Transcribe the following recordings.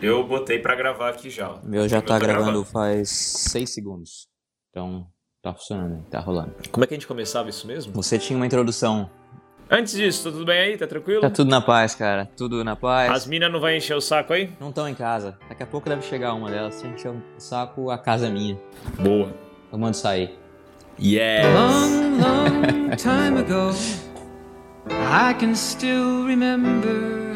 Eu botei pra gravar aqui já. Meu já tá gravando faz 6 segundos. Então, tá funcionando, tá rolando. Como é que a gente começava isso mesmo? Você tinha uma introdução. Antes disso, tá tudo bem aí? Tá tranquilo? Tá tudo na paz, cara. Tudo na paz. As minas não vai encher o saco aí? Não estão em casa. Daqui a pouco deve chegar uma delas. Se encher o saco, a casa é minha. Boa. Eu mando sair. Yes. long, long time ago. I can still remember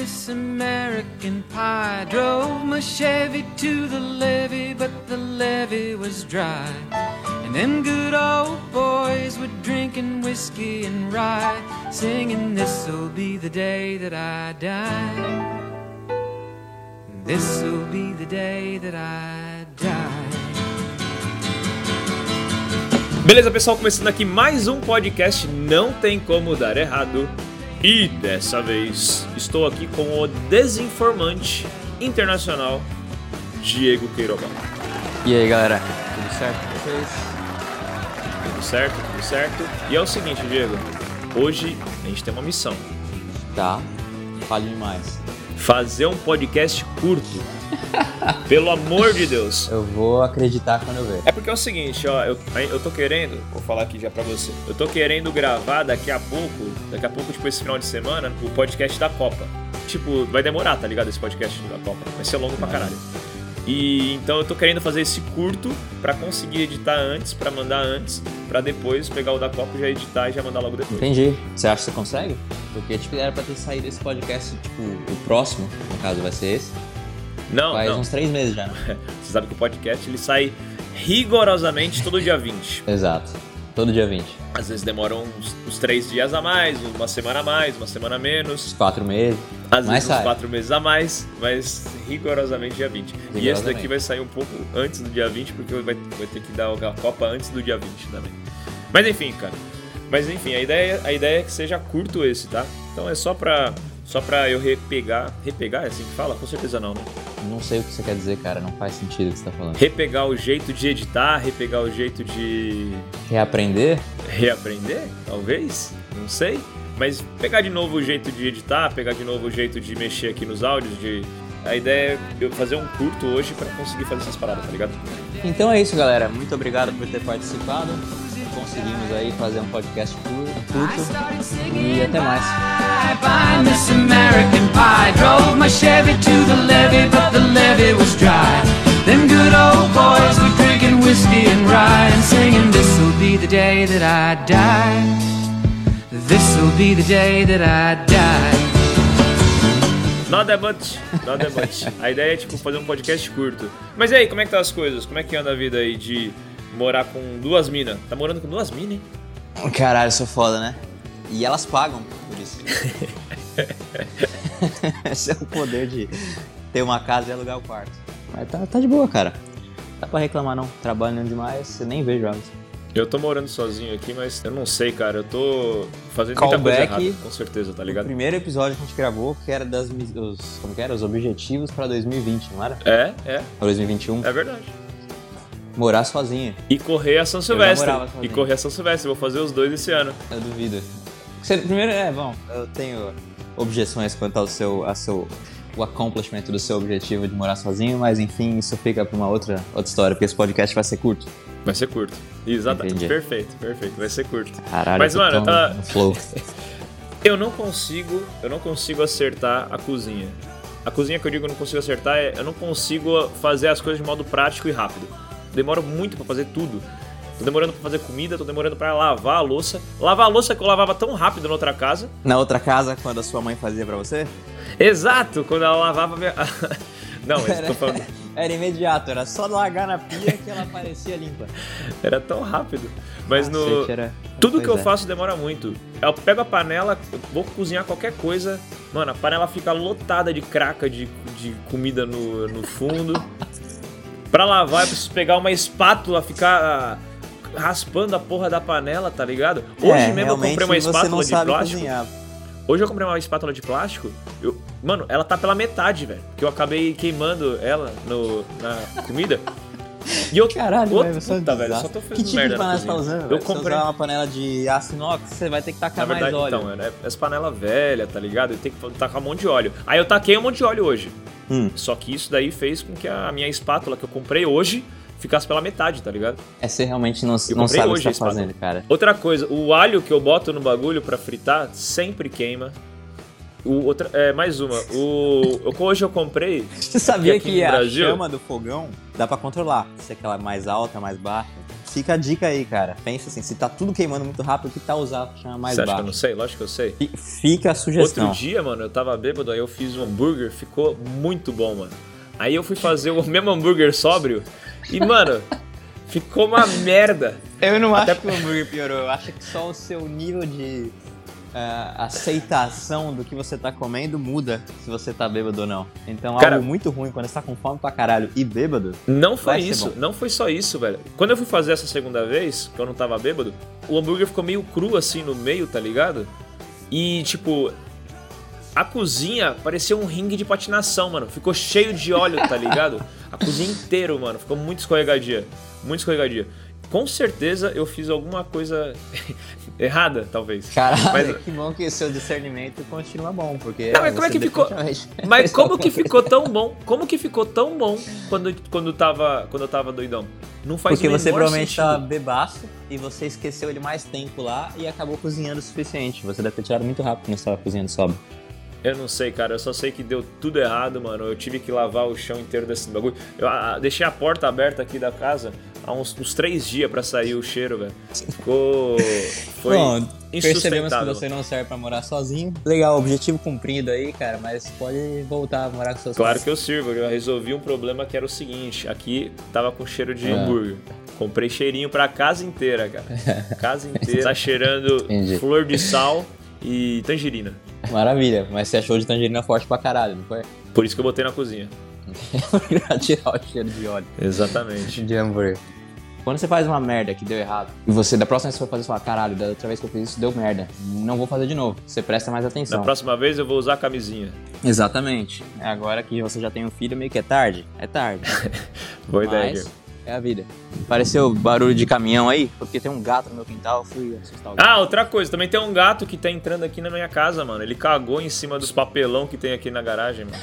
Miss American Pie. Drove my Chevy to the levee, but the levee was dry. And them good old boys were drinking whiskey and rye, singing, This'll be the day that I die. This'll be the day that I die. Beleza, pessoal, começando aqui mais um podcast Não Tem Como Dar Errado. E dessa vez estou aqui com o desinformante internacional Diego Queiroga. E aí, galera? Tudo certo com vocês? Tudo certo? Tudo certo? E é o seguinte, Diego. Hoje a gente tem uma missão. Tá. Fale mais. Fazer um podcast curto. Pelo amor de Deus. Eu vou acreditar quando eu ver. É porque é o seguinte, ó, eu, eu tô querendo, vou falar aqui já pra você, eu tô querendo gravar daqui a pouco, daqui a pouco, tipo, esse final de semana, o podcast da Copa. Tipo, vai demorar, tá ligado? Esse podcast da Copa. Vai ser longo pra caralho. E então eu tô querendo fazer esse curto pra conseguir editar antes, pra mandar antes, pra depois pegar o da Copa e já editar e já mandar logo depois. Entendi. Você acha que você consegue? Porque, tipo, era pra ter saído esse podcast, tipo, o próximo, no caso vai ser esse, Não, faz não. uns três meses já. né? Você sabe que o podcast ele sai rigorosamente todo dia 20. Exato. Todo dia 20. Às vezes demoram uns, uns três dias a mais, uma semana a mais, uma semana a menos. Uns quatro meses. Às Mas vezes uns sai. quatro meses a mais, mas rigorosamente dia 20. E esse daqui vai sair um pouco antes do dia 20, porque vai, vai ter que dar a Copa antes do dia 20 também. Mas enfim, cara. Mas enfim, a ideia, a ideia é que seja curto esse, tá? Então é só pra, só pra eu repegar. Repegar é assim que fala? Com certeza não, né? Não sei o que você quer dizer, cara. Não faz sentido o que você tá falando. Repegar o jeito de editar, repegar o jeito de Reaprender? reaprender, talvez, não sei. Mas pegar de novo o jeito de editar, pegar de novo o jeito de mexer aqui nos áudios, de. A ideia é eu fazer um curto hoje pra conseguir fazer essas paradas, tá ligado? Então é isso, galera. Muito obrigado por ter participado. Conseguimos aí fazer um podcast cur- curto. E até mais. Bye bye, Miss American Pie. Drove my Chevy to the levee, but the levee was dry. Them good old boys were drinking whiskey and rye and singing, This'll be the day that I die. This'll be the day that I die. Not that much, not that much. A ideia é, tipo, fazer um podcast curto. Mas e aí, como é que tá as coisas? Como é que anda a vida aí de morar com duas minas? Tá morando com duas minas, hein? Caralho, sou foda, né? E elas pagam por isso. Esse é o poder de ter uma casa e alugar o quarto. Mas tá, tá de boa, cara. Dá pra reclamar não. Trabalhando demais, você nem vejo elas. Eu tô morando sozinho aqui, mas eu não sei, cara. Eu tô fazendo muita coisa Callback. errada, com certeza, tá O ligado? primeiro episódio que a gente gravou, que era das os, como que era? Os objetivos pra 2020, não era? É, é, Ou 2021? é verdade. Morar sozinha. E correr a São Silvestre. sozinho. E correr a São Silvestre. Vou fazer os dois esse ano. Eu duvido. Você- primeiro, é, bom, eu tenho objeções quanto ao seu, a seu, o accomplishment do seu objetivo de morar sozinho, mas enfim, isso fica pra uma outra, outra história, porque esse podcast vai ser curto. Vai ser curto. Exatamente. Entendi. Perfeito, perfeito. Vai ser curto. Caralho, Mas, mano, tá- flow. Eu não consigo, eu não consigo acertar a cozinha. A cozinha que eu digo que eu não consigo acertar é eu não consigo fazer as coisas de modo prático e rápido. Demoro muito para fazer tudo. Tô demorando pra fazer comida, tô demorando pra lavar a louça. Lavar a louça que eu lavava tão rápido na outra casa. Na outra casa, quando a sua mãe fazia pra você? Exato, quando ela lavava minha. Não, mas tô falando. Era imediato, era só largar na pia que ela parecia limpa. Era tão rápido. Mas no. Era... Tudo pois que eu é. faço demora muito. Eu pego a panela, vou cozinhar qualquer coisa. Mano, a panela fica lotada de craca de, de comida no, no fundo. pra lavar, eu preciso pegar uma espátula, ficar raspando a porra da panela, tá ligado? Hoje é, mesmo eu comprei uma espátula de plástico. Cozinhar. Hoje eu comprei uma espátula de plástico. Eu, mano, ela tá pela metade, velho. Porque eu acabei queimando ela no, na comida. E eu, Caralho, outro, velho, puta, velho, só tô fazendo Que tipo de panela você tá usando? Eu comprei uma panela de aço inox, você vai ter que tacar verdade, mais óleo. Então, é, essa panela velha, tá ligado? Eu tenho que tacar um monte de óleo. Aí eu taquei um monte de óleo hoje. Hum. Só que isso daí fez com que a minha espátula que eu comprei hoje ficasse pela metade, tá ligado? É, você realmente não, não sabe o que tá fazendo, cara. Outra coisa, o alho que eu boto no bagulho para fritar sempre queima. O, outra, é, mais uma. O, hoje eu comprei. Você sabia que, a Brasil... chama do fogão dá para controlar? Se é aquela mais alta, mais baixa. Fica a dica aí, cara. Pensa assim, se tá tudo queimando muito rápido, que tá usar a chama mais Você baixa? acha que eu não sei? Lógico que eu sei. Fica a sugestão. Outro dia, mano, eu tava bêbado, aí eu fiz um hambúrguer, ficou muito bom, mano. Aí eu fui fazer o mesmo hambúrguer sóbrio e, mano, ficou uma merda. Eu não Até... acho que o hambúrguer piorou, eu acho que só o seu nível de uh, aceitação do que você tá comendo muda se você tá bêbado ou não. Então, Cara, algo muito ruim quando você tá com fome pra caralho e bêbado. Não foi isso, não foi só isso, velho. Quando eu fui fazer essa segunda vez, que eu não tava bêbado, o hambúrguer ficou meio cru assim no meio, tá ligado? E, tipo, a cozinha parecia um ringue de patinação, mano. Ficou cheio de óleo, tá ligado? A cozinha inteira, mano. Ficou muito escorregadia. Muito escorregadia. Com certeza eu fiz alguma coisa errada, talvez. Caralho, mas... que bom que o seu discernimento continua bom, porque. Não, mas como é que ficou? Mas como que ficou tão bom? Como que ficou tão bom quando, quando, tava, quando eu tava doidão? Não faz Porque você provavelmente sentido. tava bebaço e você esqueceu ele mais tempo lá e acabou cozinhando o suficiente. Você deve ter tirado muito rápido quando você tava cozinhando sobra. Eu não sei, cara. Eu só sei que deu tudo errado, mano. Eu tive que lavar o chão inteiro desse bagulho. Eu a, deixei a porta aberta aqui da casa há uns, uns três dias para sair o cheiro, velho. Ficou. Foi. Bom, percebemos que você não serve para morar sozinho. Legal, objetivo cumprido aí, cara, mas pode voltar a morar com seus Claro pais. que eu sirvo. Eu resolvi um problema que era o seguinte: aqui tava com cheiro de ah. hambúrguer. Comprei cheirinho pra casa inteira, cara. Casa inteira. tá cheirando Entendi. flor de sal e tangerina. Maravilha, mas você achou de tangerina forte pra caralho, não foi? Por isso que eu botei na cozinha. pra tirar o cheiro de óleo. Exatamente. De hambúrguer. Quando você faz uma merda que deu errado, e você da próxima vez que for fazer, você fala, caralho, da outra vez que eu fiz isso deu merda. Não vou fazer de novo. Você presta mais atenção. Na próxima vez eu vou usar a camisinha. Exatamente. Agora que você já tem um filho, meio que é tarde. É tarde. Boa Mas... ideia, é a vida. Pareceu barulho de caminhão aí, porque tem um gato no meu quintal, fui assustar o gato. Ah, outra coisa, também tem um gato que tá entrando aqui na minha casa, mano. Ele cagou em cima dos papelão que tem aqui na garagem, mano.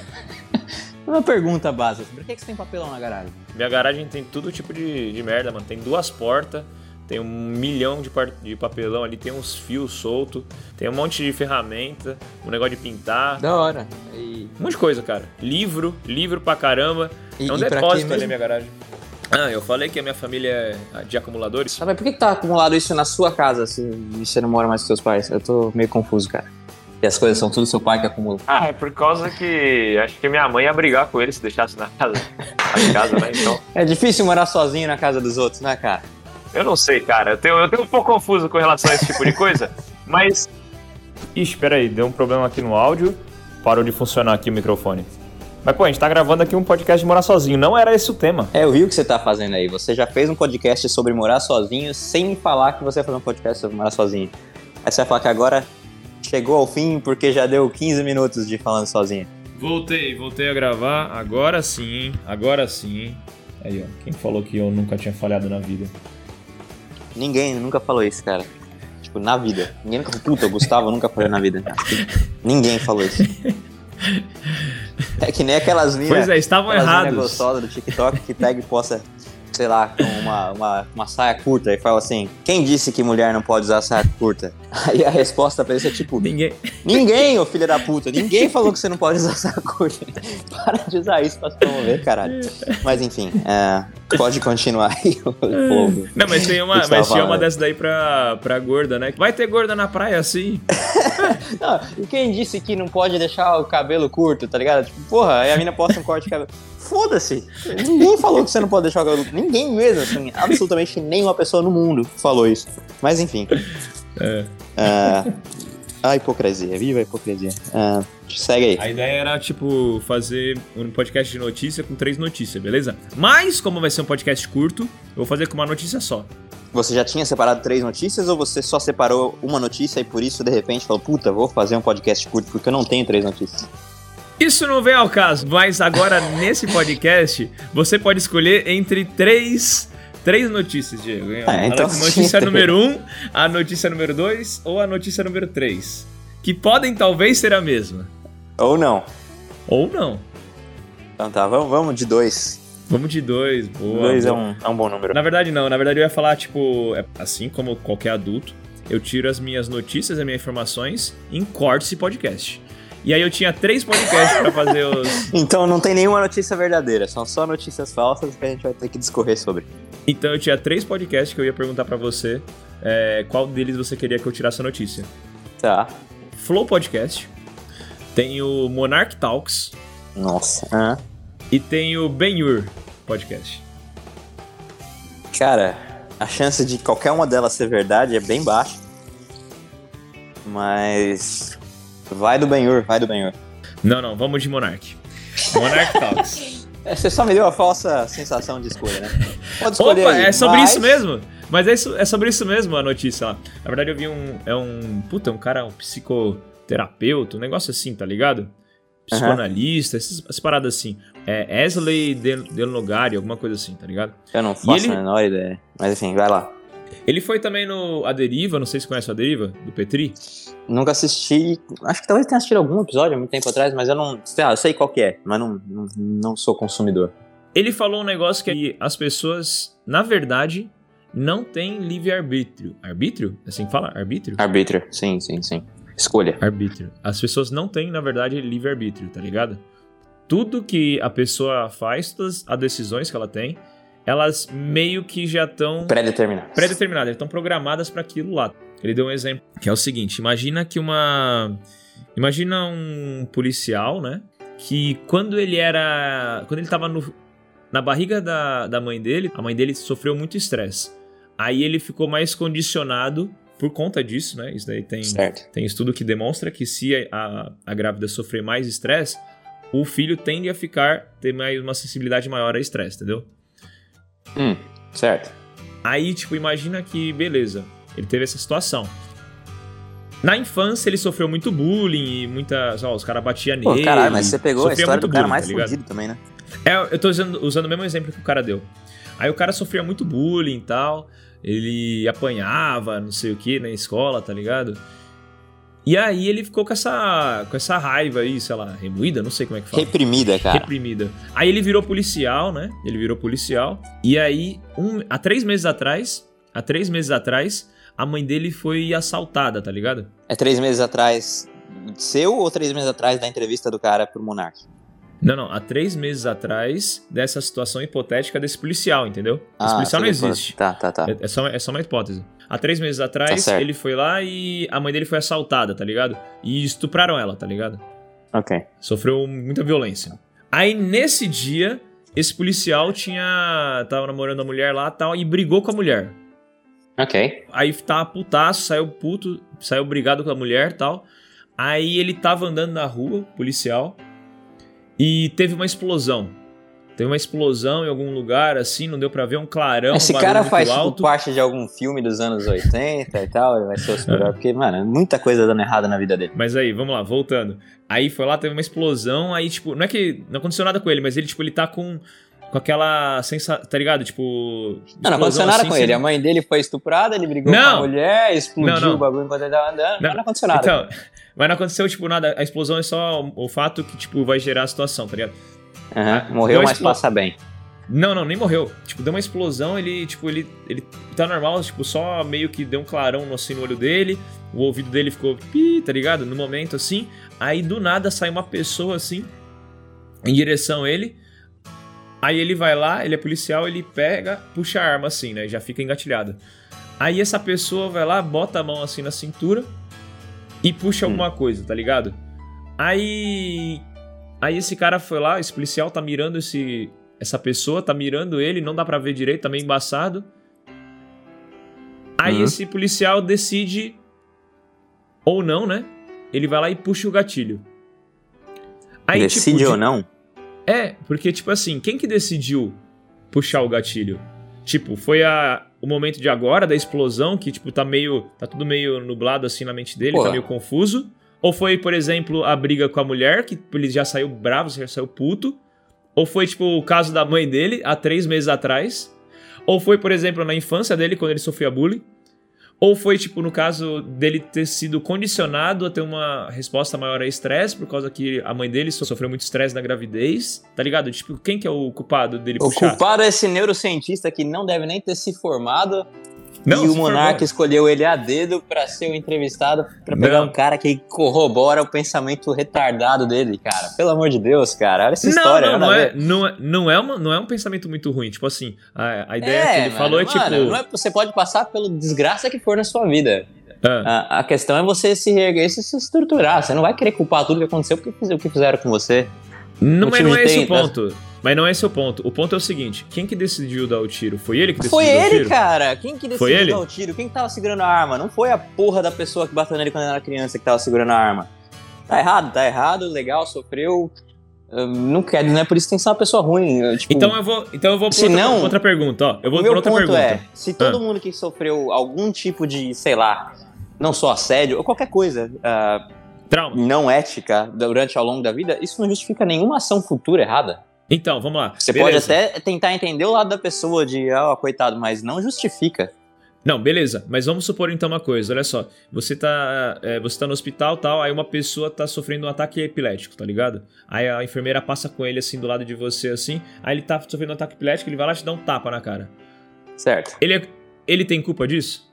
Uma pergunta básica, por que, que você tem papelão na garagem? Minha garagem tem todo tipo de, de merda, mano. Tem duas portas, tem um milhão de, de papelão ali, tem uns fios soltos, tem um monte de ferramenta, um negócio de pintar. Da hora. E... Um monte de coisa, cara. Livro, livro pra caramba. E, é um depósito ali na minha garagem. Ah, eu falei que a minha família é de acumuladores. Ah, mas por que, que tá acumulado isso na sua casa se você não mora mais com seus pais? Eu tô meio confuso, cara. E as coisas são tudo seu pai que acumula. Ah, é por causa que acho que minha mãe ia brigar com ele se deixasse na casa. Na casa, né? Então. É difícil morar sozinho na casa dos outros, né, cara? Eu não sei, cara. Eu tenho, eu tenho um pouco confuso com relação a esse tipo de coisa, mas. Ixi, peraí, deu um problema aqui no áudio. Parou de funcionar aqui o microfone. Mas, pô, a gente tá gravando aqui um podcast de morar sozinho. Não era esse o tema. É, eu vi o que você tá fazendo aí. Você já fez um podcast sobre morar sozinho sem me falar que você ia fazer um podcast sobre morar sozinho. Aí você vai falar que agora chegou ao fim porque já deu 15 minutos de falando sozinho. Voltei, voltei a gravar. Agora sim, agora sim. Aí, ó. Quem falou que eu nunca tinha falhado na vida? Ninguém nunca falou isso, cara. Tipo, na vida. Ninguém nunca falou, puta, Gustavo nunca falou na vida. Ninguém falou isso. É que nem aquelas minas. Pois é, estavam errados. gostosa do TikTok que pega e posta sei lá, com uma, uma, uma saia curta e fala assim: quem disse que mulher não pode usar saia curta? Aí a resposta pra isso é tipo: Ninguém. Ninguém, ô filho da puta, ninguém falou que você não pode usar saia curta. Para de usar isso pra se promover, caralho. Mas enfim, é, pode continuar aí o povo. Não, mas tem uma, mas tinha uma dessa daí pra, pra gorda, né? Vai ter gorda na praia assim? não, e quem disse que não pode deixar o cabelo curto, tá ligado? Tipo, porra, aí a mina posta um corte de cabelo. Foda-se! Ninguém falou que você não pode deixar o cabelo. Ninguém mesmo, assim, absolutamente nenhuma pessoa no mundo falou isso. Mas enfim. É. Uh, a hipocrisia, viva a hipocrisia. Uh, segue aí. A ideia era, tipo, fazer um podcast de notícia com três notícias, beleza? Mas, como vai ser um podcast curto, eu vou fazer com uma notícia só. Você já tinha separado três notícias ou você só separou uma notícia e por isso, de repente, falou, puta, vou fazer um podcast curto porque eu não tenho três notícias? Isso não vem ao caso, mas agora nesse podcast você pode escolher entre três, três notícias, Diego. É, então a notícia número um, a notícia número dois ou a notícia número três. Que podem talvez ser a mesma. Ou não. Ou não. Então tá, vamos, vamos de dois. Vamos de dois, boa. Dois. É, um, é um bom número. Na verdade, não. Na verdade, eu ia falar, tipo, é assim como qualquer adulto, eu tiro as minhas notícias, as minhas informações em cortes e podcast. E aí eu tinha três podcasts para fazer os. Então não tem nenhuma notícia verdadeira, são só notícias falsas que a gente vai ter que discorrer sobre. Então eu tinha três podcasts que eu ia perguntar para você é, qual deles você queria que eu tirasse a notícia. Tá. Flow Podcast, tem o Monarch Talks. Nossa. Ah. E tem o Benhur Podcast. Cara, a chance de qualquer uma delas ser verdade é bem baixa. Mas Vai do Benhur, vai do Benhur. Não, não, vamos de Monarch. Monarch Talks. É, você só me deu a falsa sensação de escolha, né? Pode escolher Opa, aí, é sobre mas... isso mesmo? Mas é, isso, é sobre isso mesmo a notícia lá. Na verdade, eu vi um. É um. Puta, um cara, um psicoterapeuta, um negócio assim, tá ligado? Psicoanalista, uhum. essas, essas, paradas assim. É Esley Delnogari, alguma coisa assim, tá ligado? Eu não faço ele... a menor ideia. Mas enfim, vai lá. Ele foi também no A Deriva, não sei se conhece a Deriva, do Petri. Nunca assisti. Acho que talvez tenha assistido algum episódio há muito tempo atrás, mas eu não. Sei eu sei qual que é, mas não, não, não sou consumidor. Ele falou um negócio que as pessoas, na verdade, não têm livre-arbítrio. Arbítrio? Assim que fala? Arbítrio? Arbítrio, sim, sim, sim. Escolha. Arbítrio. As pessoas não têm, na verdade, livre-arbítrio, tá ligado? Tudo que a pessoa faz, todas as decisões que ela tem, elas meio que já estão pré-determinadas. Pré-determinadas, estão programadas para aquilo lá. Ele deu um exemplo que é o seguinte: imagina que uma imagina um policial, né, que quando ele era quando ele tava no, na barriga da, da mãe dele, a mãe dele sofreu muito estresse. Aí ele ficou mais condicionado por conta disso, né? Isso daí tem, certo. tem estudo que demonstra que se a, a grávida sofrer mais estresse, o filho tende a ficar, ter mais uma sensibilidade maior a estresse, entendeu? Hum, certo. Aí, tipo, imagina que, beleza, ele teve essa situação. Na infância, ele sofreu muito bullying e muitas. Ó, os caras batiam nele. Pô, caralho, mas você pegou a história do cara mais tá fudido também, né? É, eu tô usando, usando o mesmo exemplo que o cara deu. Aí o cara sofria muito bullying e tal. Ele apanhava, não sei o que, na escola, tá ligado? E aí ele ficou com essa, com essa raiva aí, sei lá, remoída, não sei como é que fala. Reprimida, cara. Reprimida. Aí ele virou policial, né? Ele virou policial. E aí, um, há três meses atrás, há três meses atrás, a mãe dele foi assaltada, tá ligado? É três meses atrás seu ou três meses atrás da entrevista do cara pro Monark? Não, não. Há três meses atrás dessa situação hipotética desse policial, entendeu? Esse ah, policial não existe. Tá, tá, tá. É, é, só, é só uma hipótese. Há três meses atrás, tá ele foi lá e a mãe dele foi assaltada, tá ligado? E estupraram ela, tá ligado? Ok. Sofreu muita violência. Aí, nesse dia, esse policial tinha... Tava namorando a mulher lá tal e brigou com a mulher. Ok. Aí tava putaço, saiu puto, saiu brigado com a mulher tal. Aí ele tava andando na rua, policial, e teve uma explosão. Teve uma explosão em algum lugar, assim, não deu pra ver um clarão. Esse um cara faz tipo, parte de algum filme dos anos 80 e tal, ele vai ser o super porque, mano, é muita coisa dando errado na vida dele. Mas aí, vamos lá, voltando. Aí foi lá, teve uma explosão, aí, tipo, não é que não aconteceu nada com ele, mas ele, tipo, ele tá com com aquela sensação, tá ligado? Tipo. Não, não aconteceu nada assim, com ele. A mãe dele foi estuprada, ele brigou não. com a mulher, explodiu não, não. o bagulho enquanto ele tava andando. Não, não aconteceu nada. Então, mas não aconteceu, tipo, nada. A explosão é só o fato que, tipo, vai gerar a situação, tá ligado? Uhum. Morreu, mas passa bem. Não, não, nem morreu. Tipo, deu uma explosão, ele, tipo, ele, ele tá normal, tipo, só meio que deu um clarão assim no olho dele, o ouvido dele ficou pi, tá ligado? No momento assim. Aí do nada sai uma pessoa assim, em direção a ele. Aí ele vai lá, ele é policial, ele pega, puxa a arma assim, né? Já fica engatilhado. Aí essa pessoa vai lá, bota a mão assim na cintura e puxa hum. alguma coisa, tá ligado? Aí. Aí esse cara foi lá, esse policial tá mirando esse, essa pessoa, tá mirando ele, não dá pra ver direito, tá meio embaçado. Aí uhum. esse policial decide. Ou não, né? Ele vai lá e puxa o gatilho. Aí, decide tipo, ou não? É, porque, tipo assim, quem que decidiu puxar o gatilho? Tipo, foi a, o momento de agora, da explosão, que, tipo, tá meio. tá tudo meio nublado assim na mente dele, tá meio confuso. Ou foi, por exemplo, a briga com a mulher, que ele já saiu bravo, já saiu puto. Ou foi, tipo, o caso da mãe dele, há três meses atrás. Ou foi, por exemplo, na infância dele, quando ele sofria bullying. Ou foi, tipo, no caso dele ter sido condicionado a ter uma resposta maior a estresse, por causa que a mãe dele sofreu muito estresse na gravidez, tá ligado? Tipo, quem que é o culpado dele O puxar? culpado é esse neurocientista que não deve nem ter se formado não, e o Monark escolheu ele a dedo para ser o entrevistado, para pegar não. um cara que corrobora o pensamento retardado dele, cara. Pelo amor de Deus, cara. Olha essa não, história. Não, não é, não, é, não, é uma, não é um pensamento muito ruim. Tipo assim, a, a ideia é, que ele mano, falou é tipo. Não é, você pode passar pela desgraça que for na sua vida. Ah. A, a, questão é você se reerguer e se estruturar. Você não vai querer culpar tudo que aconteceu porque o que fizeram com você. Não, mas não é esse o ponto. Mas não é esse o ponto. O ponto é o seguinte: quem que decidiu dar o tiro? Foi ele que decidiu foi dar ele, o tiro? Foi ele, cara. Quem que decidiu ele? dar o tiro? Quem que tava segurando a arma? Não foi a porra da pessoa que bateu nele quando era criança que tava segurando a arma. Tá errado, tá errado, legal, sofreu. Não quer, não é por isso que tem que ser uma pessoa ruim. Tipo, então eu vou, então eu vou por outra, não, outra pergunta, ó. Eu vou por outra pergunta. É, se todo ah. mundo que sofreu algum tipo de, sei lá, não só assédio ou qualquer coisa, uh, Trauma. não ética durante ao longo da vida, isso não justifica nenhuma ação futura errada. Então, vamos lá. Você beleza. pode até tentar entender o lado da pessoa de, ó, oh, coitado, mas não justifica. Não, beleza, mas vamos supor então uma coisa, olha só. Você tá, é, você tá no hospital tal, aí uma pessoa tá sofrendo um ataque epilético, tá ligado? Aí a enfermeira passa com ele assim do lado de você assim, aí ele tá sofrendo um ataque epilético, ele vai lá e te dá um tapa na cara. Certo. Ele, é, ele tem culpa disso?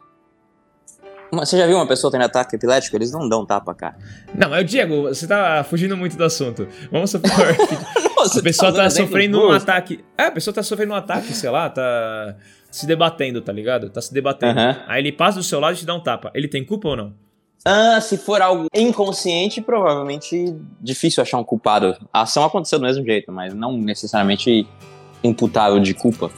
Você já viu uma pessoa tendo ataque epilético? Eles não dão tapa, cara. Não, é o Diego, você tá fugindo muito do assunto. Vamos supor que Nossa, a pessoa tá, tá sofrendo um ataque. É, a pessoa tá sofrendo um ataque, sei lá, tá se debatendo, tá ligado? Tá se debatendo. Uhum. Aí ele passa do seu lado e te dá um tapa. Ele tem culpa ou não? Ah, se for algo inconsciente, provavelmente difícil achar um culpado. A ação aconteceu do mesmo jeito, mas não necessariamente imputável de culpa.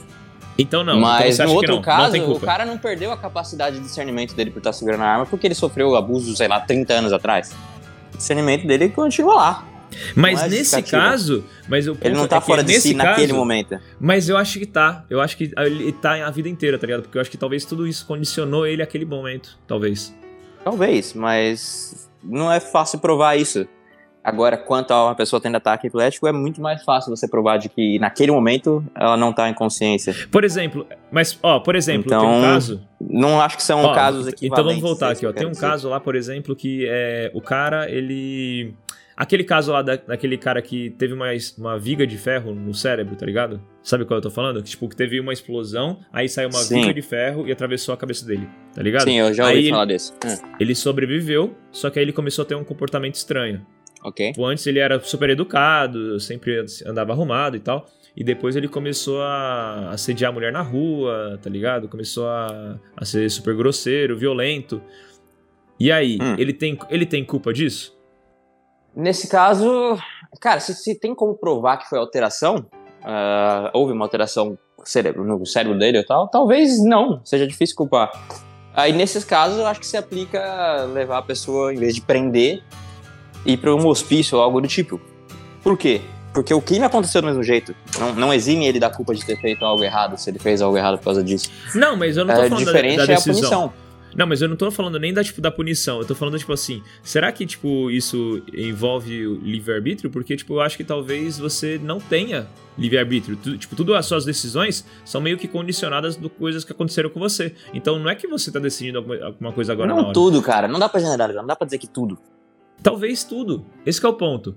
Então não. Mas então no outro não, caso, não o cara não perdeu a capacidade de discernimento dele por estar segurando a arma porque ele sofreu abuso, sei lá, 30 anos atrás. O discernimento dele continua lá. Mas é nesse caso, mas o ele não tá é fora de si caso, naquele momento. Mas eu acho que tá. Eu acho que ele tá a vida inteira, tá ligado? Porque eu acho que talvez tudo isso condicionou ele àquele momento, talvez. Talvez, mas não é fácil provar isso. Agora, quanto a uma pessoa tendo ataque epilético, é muito mais fácil você provar de que naquele momento ela não está em consciência. Por exemplo, mas, ó, por exemplo, então, tem um caso. Não acho que são ó, casos equivalentes. Então vamos voltar aqui, ó. Tem um dizer. caso lá, por exemplo, que é o cara, ele. Aquele caso lá da, daquele cara que teve uma, uma viga de ferro no cérebro, tá ligado? Sabe qual eu tô falando? Tipo, que teve uma explosão, aí saiu uma Sim. viga de ferro e atravessou a cabeça dele, tá ligado? Sim, eu já ouvi aí falar ele, desse. Hum. Ele sobreviveu, só que aí ele começou a ter um comportamento estranho. Ok. Tipo, antes ele era super educado, sempre andava arrumado e tal. E depois ele começou a assediar a mulher na rua, tá ligado? Começou a, a ser super grosseiro, violento. E aí, hum. ele, tem, ele tem culpa disso? Nesse caso, cara, se, se tem como provar que foi alteração, uh, houve uma alteração no cérebro dele e tal, talvez não, seja difícil culpar. Aí nesses casos eu acho que se aplica levar a pessoa, em vez de prender, ir para um hospício ou algo do tipo. Por quê? Porque o crime aconteceu do mesmo jeito. Não, não exime ele da culpa de ter feito algo errado, se ele fez algo errado por causa disso. Não, mas eu não tô é, falando diferente da, da decisão. É a punição. Não, mas eu não tô falando nem da, tipo, da punição. Eu tô falando, tipo assim, será que, tipo, isso envolve o livre-arbítrio? Porque, tipo, eu acho que talvez você não tenha livre-arbítrio. Tipo, tudo as suas decisões são meio que condicionadas de coisas que aconteceram com você. Então não é que você tá decidindo alguma, alguma coisa agora não tudo, cara. Não dá pra generalizar, não dá pra dizer que tudo. Talvez tudo. Esse é o ponto.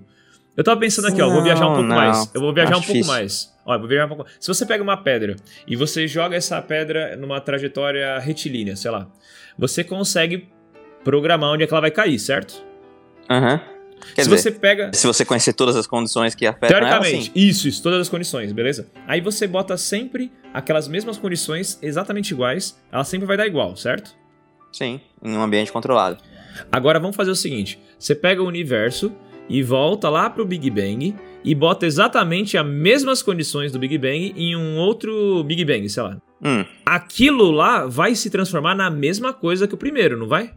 Eu tava pensando aqui, ó, eu vou viajar um pouco não, mais. Eu vou viajar um pouco mais. Ó, eu vou viajar um pouco. Se você pega uma pedra e você joga essa pedra numa trajetória retilínea, sei lá, você consegue programar onde é que ela vai cair, certo? Aham. Uhum. Quer se dizer, você pega. Se você conhecer todas as condições que afetam Teoricamente, ela, isso, isso, todas as condições, beleza? Aí você bota sempre aquelas mesmas condições exatamente iguais, ela sempre vai dar igual, certo? Sim, em um ambiente controlado. Agora vamos fazer o seguinte: você pega o universo e volta lá pro Big Bang e bota exatamente as mesmas condições do Big Bang em um outro Big Bang, sei lá. Hum. Aquilo lá vai se transformar na mesma coisa que o primeiro, não vai?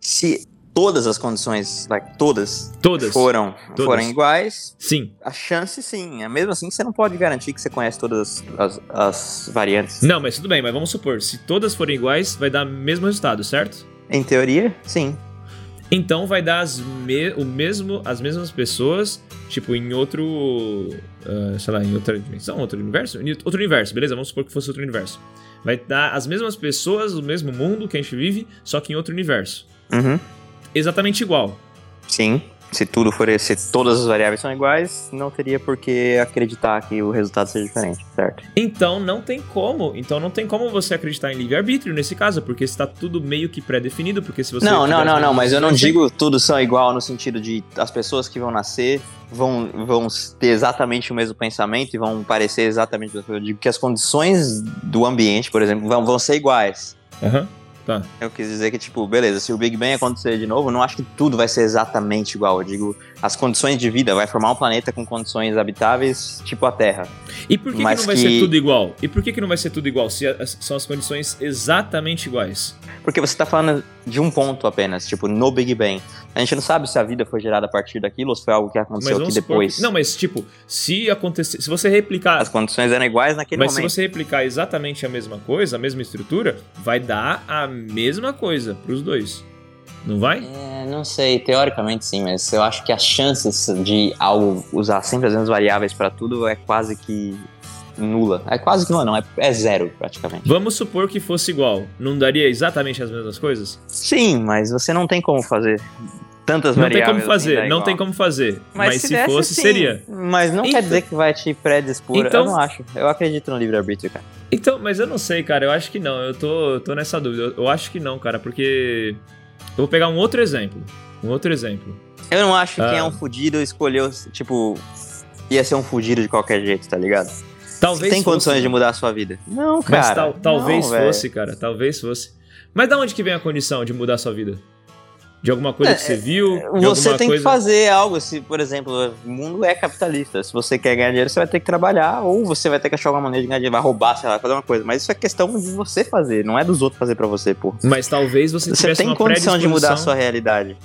Se todas as condições, like, todas, todas foram, todas. foram iguais, sim. A chance sim. É mesmo assim você não pode garantir que você conhece todas as, as variantes. Não, mas tudo bem, mas vamos supor, se todas forem iguais, vai dar o mesmo resultado, certo? Em teoria, sim. Então vai dar as, me o mesmo, as mesmas pessoas, tipo, em outro. Uh, sei lá, em outra dimensão, outro universo? Em outro universo, beleza? Vamos supor que fosse outro universo. Vai dar as mesmas pessoas, o mesmo mundo que a gente vive, só que em outro universo. Uhum exatamente igual. Sim. Se tudo for se todas as variáveis são iguais, não teria por que acreditar que o resultado seja diferente, certo? Então não tem como, então não tem como você acreditar em livre-arbítrio nesse caso, porque está tudo meio que pré-definido, porque se você Não, não, não, não, mas eu não digo tudo são igual no sentido de as pessoas que vão nascer vão, vão ter exatamente o mesmo pensamento e vão parecer exatamente o Eu digo que as condições do ambiente, por exemplo, vão, vão ser iguais. Uhum. Tá. Eu quis dizer que, tipo, beleza, se o Big Bang acontecer de novo, não acho que tudo vai ser exatamente igual. Eu digo, as condições de vida, vai formar um planeta com condições habitáveis, tipo a Terra. E por que, que não vai que... ser tudo igual? E por que, que não vai ser tudo igual se são as condições exatamente iguais? Porque você tá falando de um ponto apenas, tipo, no Big Bang. A gente não sabe se a vida foi gerada a partir daquilo ou se foi algo que aconteceu aqui depois. Que... Não, mas tipo, se acontecer, se você replicar as condições eram iguais naquele mas momento. Mas se você replicar exatamente a mesma coisa, a mesma estrutura, vai dar a mesma coisa para os dois. Não vai? É, não sei, teoricamente sim, mas eu acho que as chances de algo usar sempre as mesmas variáveis para tudo é quase que nula. É quase que não, não é, é zero praticamente. Vamos supor que fosse igual. Não daria exatamente as mesmas coisas? Sim, mas você não tem como fazer tantas não variáveis. Não tem como fazer, assim, não tem como fazer. Mas, mas se, se desse, fosse, sim. seria. Mas não então, quer dizer que vai te predispor. Então, eu não acho. Eu acredito no livre-arbítrio, cara. Então, mas eu não sei, cara. Eu acho que não. Eu tô, tô nessa dúvida. Eu, eu acho que não, cara, porque. Eu vou pegar um outro exemplo. Um outro exemplo. Eu não acho que quem é ah. um fudido escolheu, tipo, ia ser um fudido de qualquer jeito, tá ligado? Talvez Você tem fosse, condições de mudar a sua vida. Não, cara. Mas tal, talvez não, fosse, véio. cara. Talvez fosse. Mas da onde que vem a condição de mudar a sua vida? De alguma coisa é, que você viu? Você tem coisa... que fazer algo. Se, por exemplo, o mundo é capitalista. Se você quer ganhar dinheiro, você vai ter que trabalhar, ou você vai ter que achar alguma maneira de ganhar dinheiro, vai roubar, sei lá, fazer uma coisa. Mas isso é questão de você fazer, não é dos outros fazer para você, pô. Mas talvez você tivesse Você tem condição de mudar a sua realidade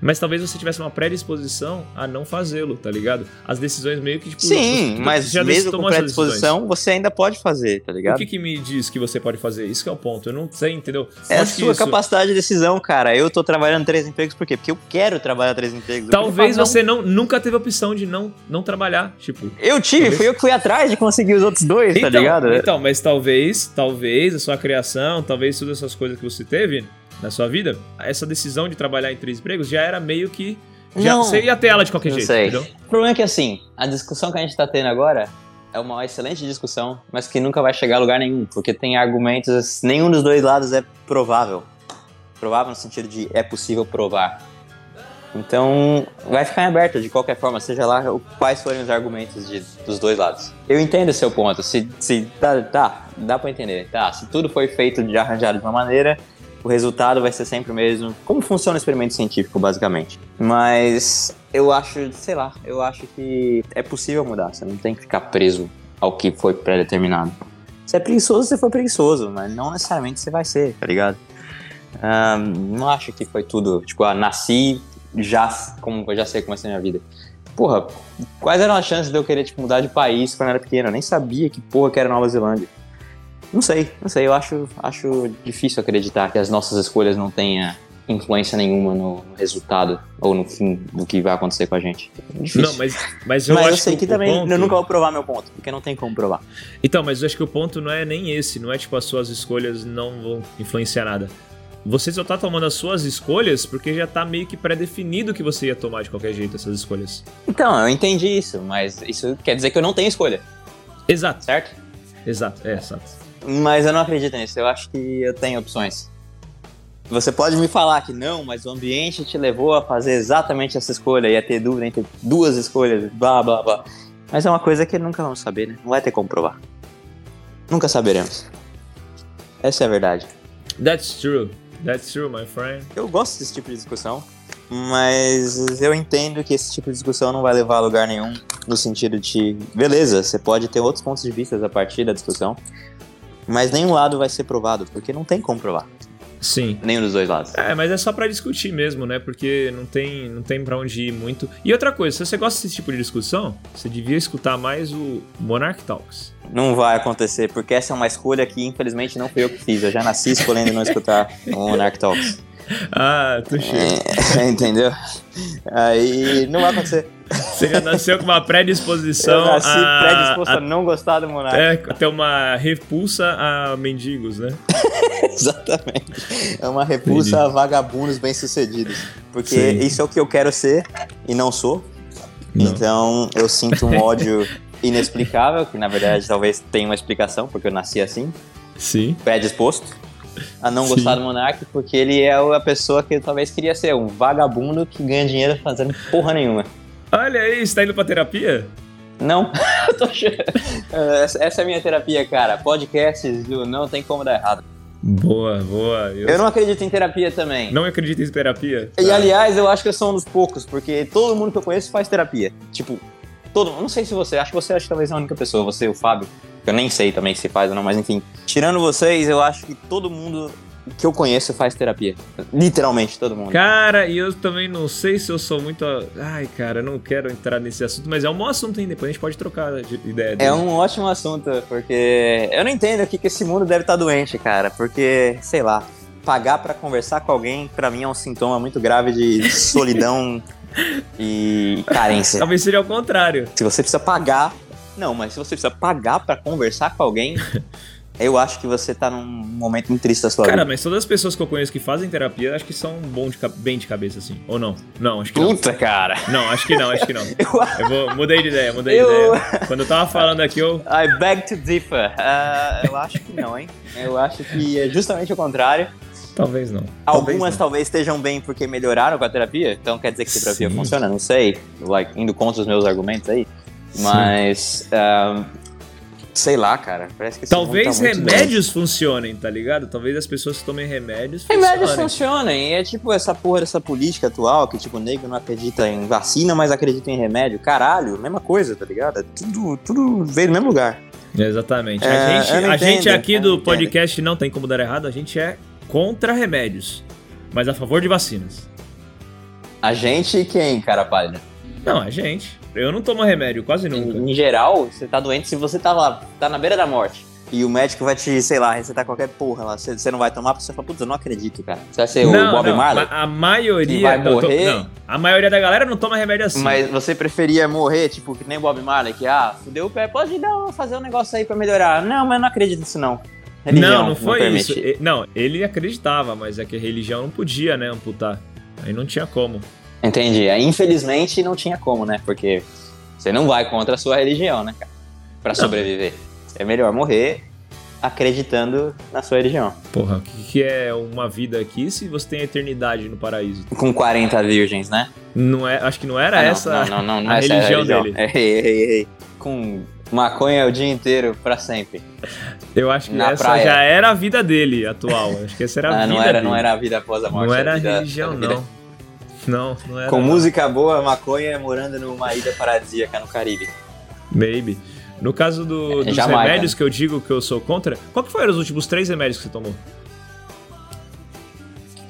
mas talvez você tivesse uma predisposição a não fazê-lo, tá ligado? As decisões meio que, tipo... Sim, você, mas já mesmo com predisposição, você ainda pode fazer, tá ligado? O que que me diz que você pode fazer? Isso que é o ponto, eu não sei, entendeu? É a sua isso... capacidade de decisão, cara. Eu tô trabalhando três empregos por quê? Porque eu quero trabalhar três empregos. Talvez você não... não... nunca teve a opção de não, não trabalhar, tipo... Eu tive, talvez... fui eu que fui atrás de conseguir os outros dois, tá então, tá ligado? Então, mas talvez, talvez a sua criação, talvez todas essas coisas que você teve na sua vida, essa decisão de trabalhar em três empregos já era meio que já, não, você ia ter ela de qualquer jeito, sei. entendeu? O problema é que, assim, a discussão que a gente tá tendo agora é uma excelente discussão, mas que nunca vai chegar a lugar nenhum, porque tem argumentos, nenhum dos dois lados é provável. Provável no sentido de é possível provar. Então, vai ficar em aberto de qualquer forma, seja lá quais forem os argumentos de, dos dois lados. Eu entendo o seu ponto, se, se tá, tá, dá pra entender, tá, se tudo foi feito de arranjado de uma maneira, o resultado vai ser sempre o mesmo. Como funciona o experimento científico, basicamente. Mas eu acho, sei lá, eu acho que é possível mudar. Você não tem que ficar preso ao que foi pré-determinado. Se é preguiçoso, você for preguiçoso, mas não necessariamente você vai ser, tá ligado? Um, não acho que foi tudo, tipo, ah, nasci, já, como, já sei como ser a minha vida. Porra, quais eram as chances de eu querer tipo, mudar de país quando eu era pequeno? Eu nem sabia que porra que era Nova Zelândia. Não sei, não sei. Eu acho, acho difícil acreditar que as nossas escolhas não tenham influência nenhuma no, resultado ou no fim do que vai acontecer com a gente. Difícil. Não, mas, mas eu mas acho eu sei que, que também ponto... eu nunca vou provar meu ponto, porque não tem como provar. Então, mas eu acho que o ponto não é nem esse, não é tipo as suas escolhas não vão influenciar nada. você só tá tomando as suas escolhas porque já tá meio que pré-definido que você ia tomar de qualquer jeito essas escolhas. Então, eu entendi isso, mas isso quer dizer que eu não tenho escolha. Exato. Certo? Exato, é, exato. Mas eu não acredito nisso, eu acho que eu tenho opções. Você pode me falar que não, mas o ambiente te levou a fazer exatamente essa escolha, ia ter dúvida entre duas escolhas, blá blá blá. Mas é uma coisa que nunca vamos saber, né? Não vai ter como provar. Nunca saberemos. Essa é a verdade. That's true. That's true, my friend. Eu gosto desse tipo de discussão, mas eu entendo que esse tipo de discussão não vai levar a lugar nenhum, no sentido de, beleza, você pode ter outros pontos de vista a partir da discussão, mas nenhum lado vai ser provado, porque não tem como provar. Sim. Nenhum dos dois lados. É, mas é só para discutir mesmo, né? Porque não tem, não tem pra onde ir muito. E outra coisa, se você gosta desse tipo de discussão, você devia escutar mais o Monarch Talks. Não vai acontecer, porque essa é uma escolha que infelizmente não fui eu que fiz. Eu já nasci escolhendo não escutar o Monarch Talks. Ah, tô cheio. É, entendeu? Aí não vai acontecer. Você já nasceu com uma predisposição Eu nasci a, predisposto a, a, não gostar do Monark. é, ter uma repulsa a mendigos, né? Exatamente. É uma repulsa Entendi. a vagabundos bem-sucedidos. Porque Sim. isso é o que eu quero ser e não sou. Não. Então eu sinto um ódio inexplicável, que na verdade talvez tenha uma explicação, porque eu nasci assim, Sim. predisposto a não Sim. gostar do Monark, porque ele é a pessoa que eu talvez queria ser, um vagabundo que ganha dinheiro fazendo porra nenhuma. Olha aí, você tá indo pra terapia? Não, che- essa é a minha terapia, cara. Podcasts do não tem como dar errado. Boa, boa. Eu, Eu não acredito em terapia também. não acredito em terapia. E aliás, eu acho que eu sou um dos poucos, porque todo mundo que eu conheço faz terapia. Tipo, todo Não sei se você, acho que você acho que talvez é a única pessoa, você o Fábio. Eu nem sei também se faz ou não, mas enfim. Tirando vocês, eu acho que todo mundo que eu conheço faz terapia. Literalmente todo mundo. Cara, e eu também não sei se eu sou muito. Ai, cara, eu não quero entrar nesse assunto, mas é um bom assunto ainda. Depois a gente pode trocar de ideia. É dele. um ótimo assunto, porque eu não entendo o que, que esse mundo deve estar doente, cara. Porque, sei lá, pagar pra conversar com alguém, pra mim é um sintoma muito grave de solidão e carência. Talvez seja ao contrário. Se você precisa pagar. Não, mas se você precisa pagar pra conversar com alguém, eu acho que você tá num momento muito triste da sua Cara, vida. mas todas as pessoas que eu conheço que fazem terapia, acho que são bom de, bem de cabeça, assim. Ou não? Não, acho que não. Puta, cara. Não, acho que não, acho que não. Eu, Eu vou, mudei de ideia, mudei Eu- de ideia. Quando eu tava falando aqui, eu. I beg to differ. Ah, eu acho que não, hein? Eu acho que é justamente o contrário. Talvez não. Talvez Algumas não. talvez estejam bem porque melhoraram com a terapia, então quer dizer que a terapia Sim. funciona, não sei, like, indo contra os meus argumentos aí. Mas, ah, sei lá, cara, parece que esse Talvez tá remédios funcionem, tá ligado? Talvez as pessoas que tomem remédios Remédios funcionem. e é tipo essa porra dessa política atual, que tipo, o nego não acredita em vacina, mas acredita em remédio. Caralho, mesma coisa, tá ligado? É Tudo, tudo veio do mesmo lugar. Exatamente. É, a gente, a gente aqui do podcast não tem como dar errado, a gente é contra remédios, mas a favor de vacinas. A gente e quem, cara pálida? Não, a gente. Eu não tomo remédio, quase nunca. Em, em geral, você tá doente se você tá lá, tá na beira da morte. E o médico vai te, sei lá, recetar qualquer porra lá. Você, não vai tomar porque você fala, putz, eu não acredito, cara. Você vai ser não, o Bob não, Marley? ma- A maioria. Vai não, tô- morrer? não, a maioria da galera não toma remédio assim. Mas você preferia morrer, tipo, que nem o Bob Marley, que, ah, fudeu o pé, pode dar, fazer um negócio aí pra melhorar. Não, mas eu não acredito nisso, não. Religião não, não foi permite. isso. Não, ele acreditava, mas é que a religião não podia, né, amputar. Aí não tinha como. Entendi. Infelizmente, não tinha como, né? Porque você não vai contra a sua religião, né, cara? Pra sobreviver. É melhor morrer acreditando na sua religião. Porra, o que, que é uma vida aqui se você tem a eternidade no paraíso? Com 40 virgens, né? Não é, acho que não era Ah, não, essa não, não, não, a essa é religião dele. Errei, errei, errei. Com maconha o dia inteiro, pra sempre. Eu acho que Na essa praia. já era a vida dele atual. Acho que essa era a Ah, vida não era, dele. não era a vida após a morte. Não era a vida- religião, a não. Não, não era. Com não. música boa, maconha morando numa ilha paradisíaca no Caribe. Maybe. No caso do- É dos Jamaica. remédios que eu digo que eu sou contra, qual que foram os últimos três remédios que você tomou?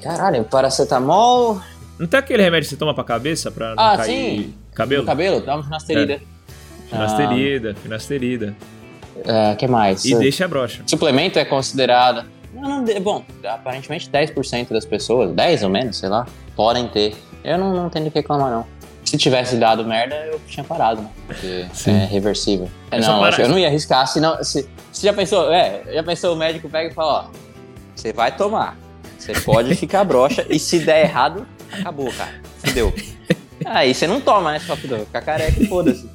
Caralho, paracetamol. Não tem aquele remédio que você toma pra cabeça pra não Ah, cair sim. cabelo? No cabelo? Dá uma finasterida. Finasterida, finasterida. O que mais? E deixa a brocha. Suplemento é considerado. Bom, aparentemente 10% das pessoas, 10 ou menos, sei lá, podem ter. Eu não, não tenho o que reclamar, não. Se tivesse dado merda, eu tinha parado, né? Porque Sim. é reversível. É só não, parar. eu não ia arriscar, senão. Se, se já pensou, é, já pensou, o médico pega e fala, ó, você vai tomar. Você pode ficar broxa e se der errado, acabou, cara. Fudeu. Aí você não toma, né? Você fala, fudeu, ficar careca e foda-se.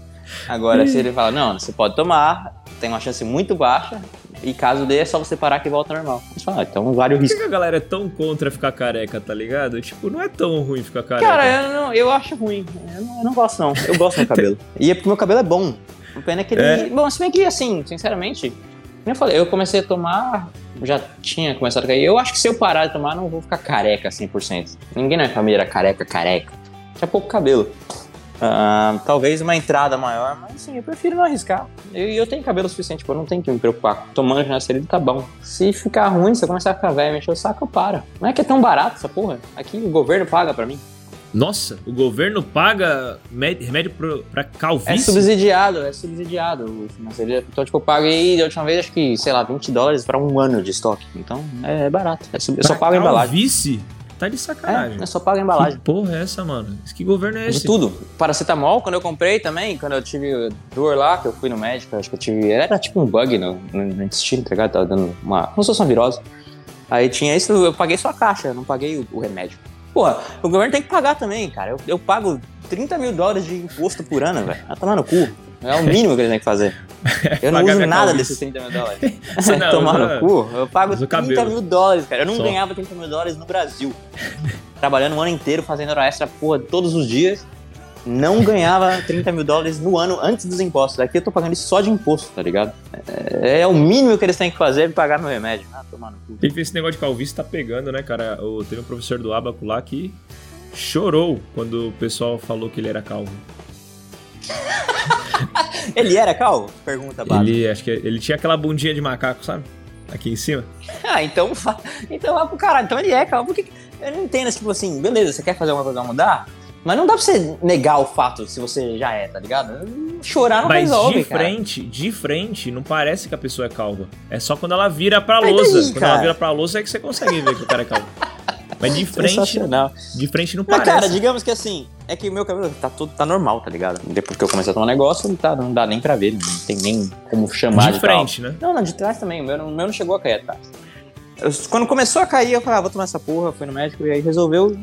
Agora, se ele fala, não, você pode tomar, tem uma chance muito baixa, e caso dê, é só você parar que volta normal. Você fala, ah, então vale o risco. Por que a galera é tão contra ficar careca, tá ligado? Tipo, não é tão ruim ficar careca. Cara, eu, não, eu acho ruim. Eu não, eu não gosto, não. Eu gosto do meu cabelo. e é porque meu cabelo é bom. O pena é que ele. É. Bom, se bem que, assim, sinceramente, eu falei, eu comecei a tomar, já tinha começado a cair. Eu acho que se eu parar de tomar, não vou ficar careca 100%. Ninguém na minha família era careca, careca. Tinha pouco cabelo. Uh, talvez uma entrada maior, mas sim, eu prefiro não arriscar. E eu, eu, tenho cabelo suficiente, eu não tenho que me preocupar. Tomando finasterida tá bom. Se ficar ruim, se eu começar a ficar velho, mexer o saco, eu paro. Não é que é tão barato essa porra. Aqui o governo paga pra mim. Nossa, o governo paga remédio pra calvície? É subsidiado, é subsidiado. Então, tipo, eu paguei da última vez, acho que, sei lá, 20 dólares pra um ano de estoque. Então, é, é barato. É sub... Eu só pago a embalagem. Calvície? Tá de sacanagem. É, só pago a embalagem. Que porra é essa, mano? Que governo é esse? De tudo. Paracetamol, quando eu comprei também, quando eu tive dor lá, que eu fui no médico, acho que eu tive. Era tipo um bug no, no, no intestino, tá ligado? Tava dando uma. Como se fosse uma virose. Aí tinha isso, eu paguei só a caixa, não paguei o, o remédio. Porra, o governo tem que pagar também, cara. Eu, eu pago 30 mil dólares de imposto por ano, velho. Vai tomar no cu. É o mínimo que eles têm que fazer. Eu não uso nada desses 30 mil dólares. Não, Tomar no cu, eu pago 30 mil dólares, cara. Eu não Só. ganhava 30 mil dólares no Brasil. Trabalhando o ano inteiro, fazendo hora extra, porra, todos os dias. Não ganhava 30 mil dólares no ano antes dos impostos. Aqui eu tô pagando isso só de imposto, tá ligado? É, é o mínimo que eles têm que fazer pra pagar meu remédio. Ah, tomar no cu. esse negócio de calvície tá pegando, né, cara? Teve um professor do Abaco lá que chorou quando o pessoal falou que ele era calvo. ele era calvo? Pergunta básica. Ele, acho que ele tinha aquela bundinha de macaco, sabe? Aqui em cima. ah, então, então vai pro caralho. Então ele é calvo. Porque eu não entendo, tipo assim, beleza, você quer fazer uma coisa mudar? Mas não dá pra você negar o fato se você já é, tá ligado? Chorar não Mas resolve, de frente, cara. de frente, não parece que a pessoa é calva. É só quando ela vira pra lousa. Daí, quando ela vira pra lousa é que você consegue ver que o cara é calvo. Mas de frente, de frente não parece. Mas, cara, digamos que assim, é que o meu cabelo tá tudo tá normal, tá ligado? Depois que eu comecei a tomar um negócio, não, tá, não dá nem pra ver, não tem nem como chamar de, de frente, tal. né? Não, não, de trás também. O meu, o meu não chegou a cair atrás. Eu, quando começou a cair, eu falei, ah, vou tomar essa porra, fui no médico e aí resolveu.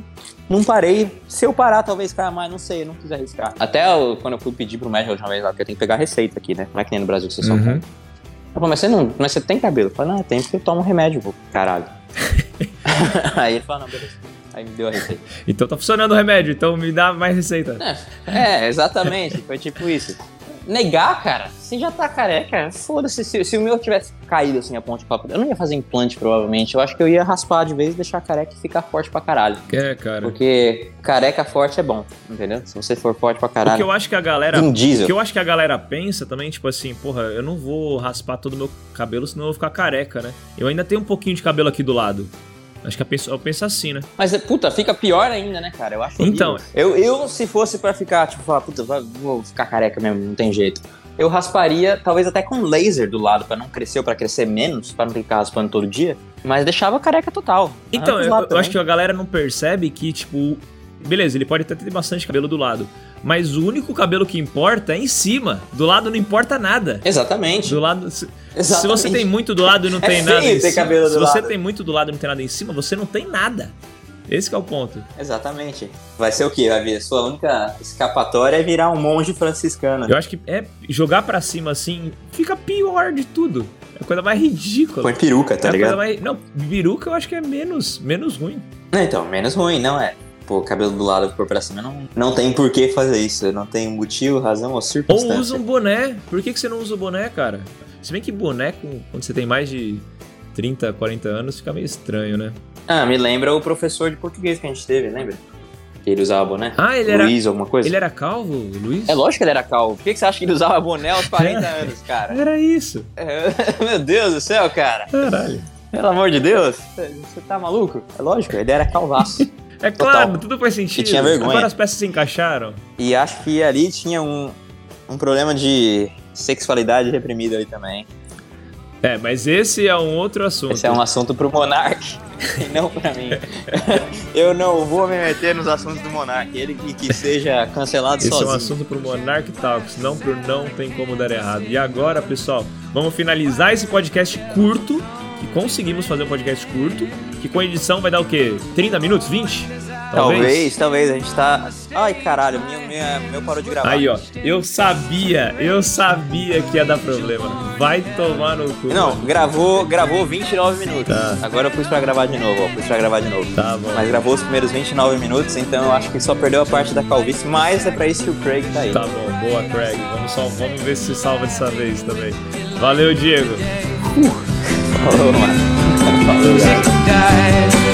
Não parei. Se eu parar, talvez caia mais, não sei, não quis arriscar. Até eu, quando eu fui pedir pro médico a última vez lá, porque eu tenho que pegar receita aqui, né? Não é que nem no Brasil que você só uhum. Eu falei, mas você não, mas você tem cabelo? Eu falei, não, tem porque eu tomo remédio, pô. Caralho. aí ele falou, não, beleza. Aí me deu a receita. então tá funcionando o remédio, então me dá mais receita. É, é exatamente. Foi tipo isso. Negar, cara, você já tá careca, foda-se. Se, se, o meu tivesse caído assim a ponte pra. Eu não ia fazer implante, provavelmente. Eu acho que eu ia raspar de vez, deixar careca e ficar forte pra caralho. É, cara. Porque careca forte é bom, entendeu? Se você for forte pra caralho. O que eu acho que a galera. Um diesel. O que eu acho que a galera pensa também, tipo assim, porra, eu não vou raspar todo o meu cabelo, senão eu vou ficar careca, né? Eu ainda tenho um pouquinho de cabelo aqui do lado. Acho que a pessoa pensa assim, né? Mas, puta, fica pior ainda, né, cara? Eu acho Então. Eu, eu, se fosse para ficar, tipo, falar, puta, vou ficar careca mesmo, não tem jeito. Eu rasparia, talvez até com laser do lado, para não crescer ou pra crescer menos, para não ter que ficar raspando todo dia. Mas deixava careca total. Então, eu, eu acho que a galera não percebe que, tipo, beleza, ele pode até ter bastante cabelo do lado. Mas o único cabelo que importa é em cima. Do lado não importa nada. Exatamente. Do lado. Exatamente. Se você tem muito do lado e não é tem nada em cima. Se você tem muito do lado e não tem nada em cima, você não tem nada. Esse é o ponto. Exatamente. Vai ser o quê? Vai vir? Sua única escapatória é virar um monge franciscano. Eu acho que é jogar para cima assim fica pior de tudo. É a coisa mais ridícula. Põe peruca, tá é ligado? Mais... Não, peruca eu acho que é menos, menos ruim. Não, então, menos ruim, não é. Pô, cabelo do lado por pra cima não, não tem por que fazer isso. Não tem motivo, razão ou circunstância. Ou usa um boné. Por que, que você não usa o boné, cara? Se bem que boneco, quando você tem mais de 30, 40 anos, fica meio estranho, né? Ah, me lembra o professor de português que a gente teve, lembra? Que ele usava boné. Ah, ele Luiz, era. alguma coisa? Ele era calvo, Luiz? É lógico que ele era calvo. Por que, que você acha que ele usava boné aos 40 anos, cara? Era isso. É, meu Deus do céu, cara. Caralho. Pelo amor de Deus. Você tá maluco? É lógico, ele era calvaço. É claro, Total. tudo faz sentido. E tinha vergonha. Agora as peças se encaixaram. E acho que ali tinha um, um problema de sexualidade reprimida ali também. É, mas esse é um outro assunto. Esse é um assunto pro Monark e não pra mim. Eu não vou me meter nos assuntos do Monark. Ele que, que seja cancelado esse sozinho. Esse é um assunto pro Monark Talks, não pro Não Tem Como Dar Errado. E agora, pessoal, vamos finalizar esse podcast curto, que conseguimos fazer um podcast curto, que com edição vai dar o quê? 30 minutos? 20? Talvez, talvez, talvez. A gente tá. Ai, caralho, meu, minha, meu parou de gravar. Aí, ó. Eu sabia, eu sabia que ia dar problema. Vai tomar no cu. Não, gravou, gravou 29 minutos. Tá. Agora eu pus pra gravar de novo, ó. Pus pra gravar de novo. Tá bom. Mas gravou os primeiros 29 minutos, então eu acho que só perdeu a parte da calvície, mas é pra isso que o Craig tá aí. Tá bom, boa, Craig. Vamos, só, vamos ver se salva dessa vez também. Valeu, Diego. Uh. Falou, mano. Falou, He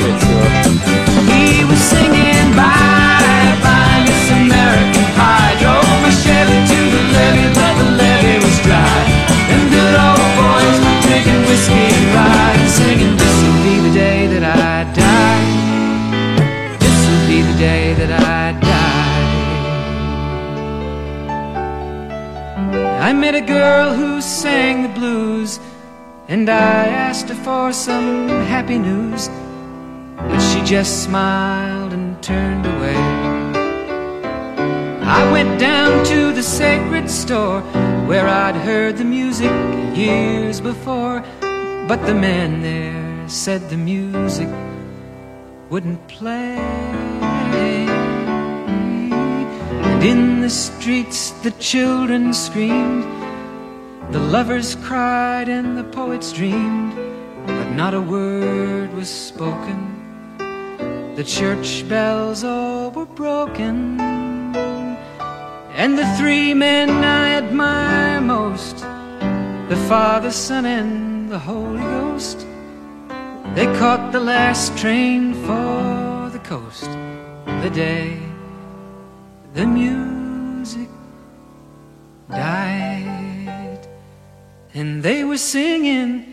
for some happy news But she just smiled and turned away. I went down to the sacred store Where I'd heard the music years before But the man there said the music wouldn't play. And in the streets the children screamed the lovers cried and the poets dreamed, but not a word was spoken. The church bells all were broken. And the three men I admire most, the Father, Son, and the Holy Ghost, they caught the last train for the coast the day the music died and they were singing